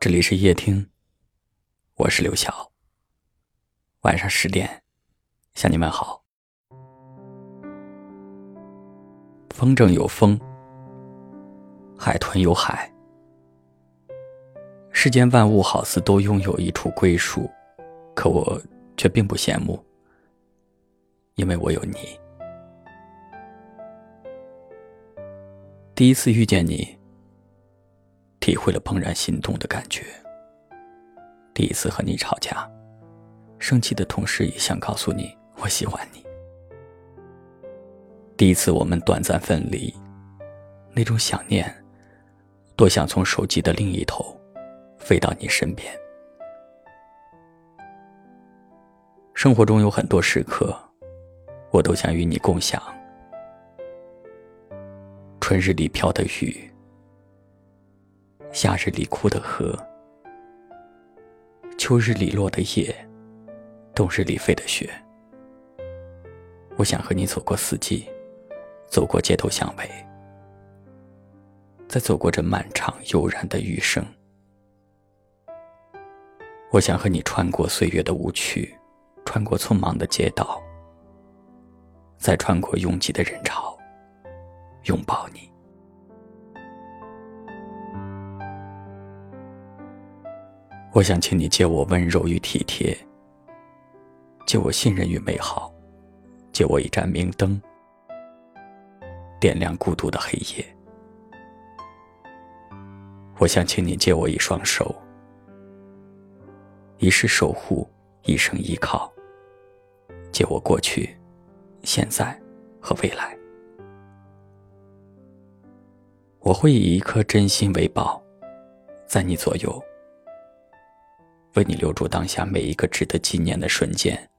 这里是夜听，我是刘晓。晚上十点，向你们好。风筝有风，海豚有海，世间万物好似都拥有一处归属，可我却并不羡慕，因为我有你。第一次遇见你。体会了怦然心动的感觉。第一次和你吵架，生气的同时也想告诉你我喜欢你。第一次我们短暂分离，那种想念，多想从手机的另一头飞到你身边。生活中有很多时刻，我都想与你共享。春日里飘的雨。夏日里哭的河，秋日里落的叶，冬日里飞的雪。我想和你走过四季，走过街头巷尾，再走过这漫长悠然的余生。我想和你穿过岁月的无趣，穿过匆忙的街道，再穿过拥挤的人潮，拥抱你。我想请你借我温柔与体贴，借我信任与美好，借我一盏明灯，点亮孤独的黑夜。我想请你借我一双手，一世守护，一生依靠，借我过去、现在和未来。我会以一颗真心为宝，在你左右。为你留住当下每一个值得纪念的瞬间，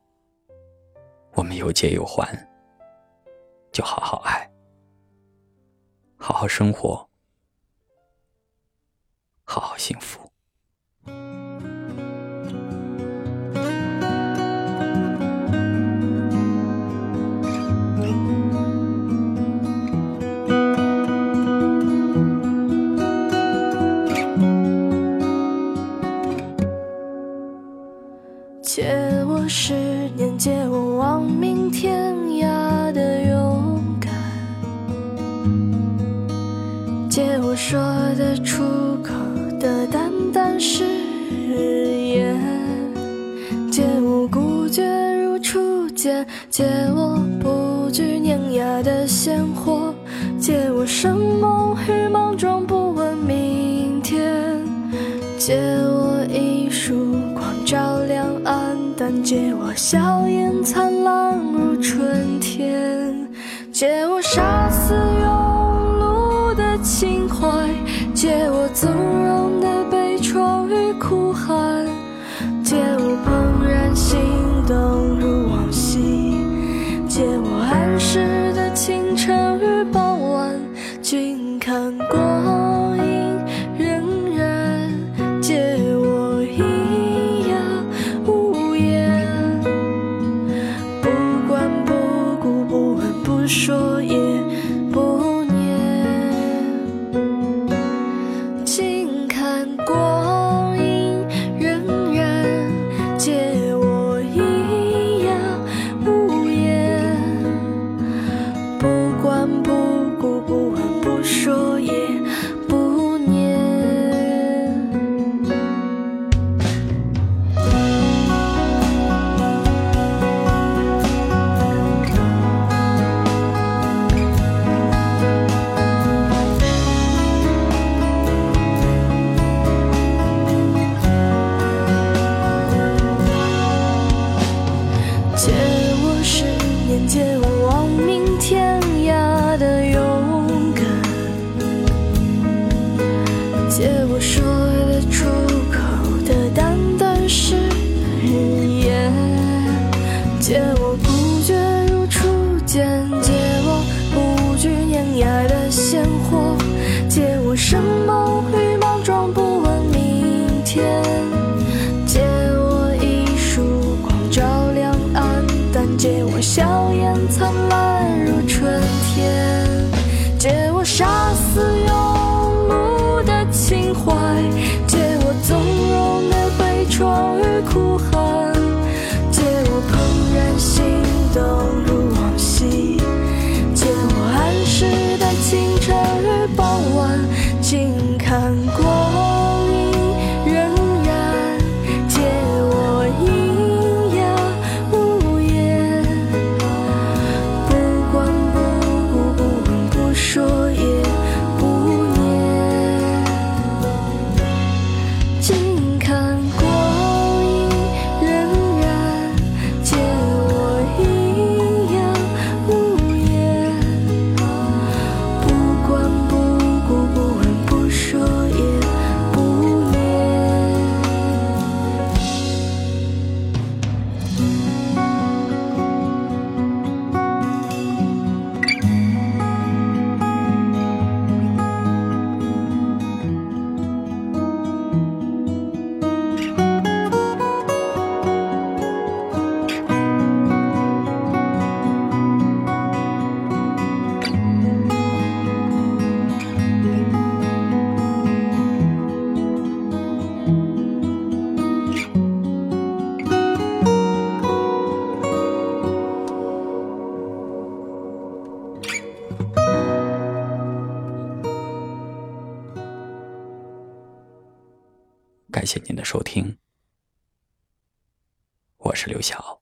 我们有借有还，就好好爱，好好生活，好好幸福。十年，借我亡命天涯的勇敢，借我说得出口的淡淡誓言，借我孤绝如初见，借我不惧碾压的鲜活，借我生猛与莽撞，不问明天，借我一束光照亮。但借我笑颜灿烂如春天，借我杀死庸碌的情怀，借我纵容借我不觉如初见，借我不惧碾压的鲜活，借我什么？难过。感谢您的收听，我是刘晓。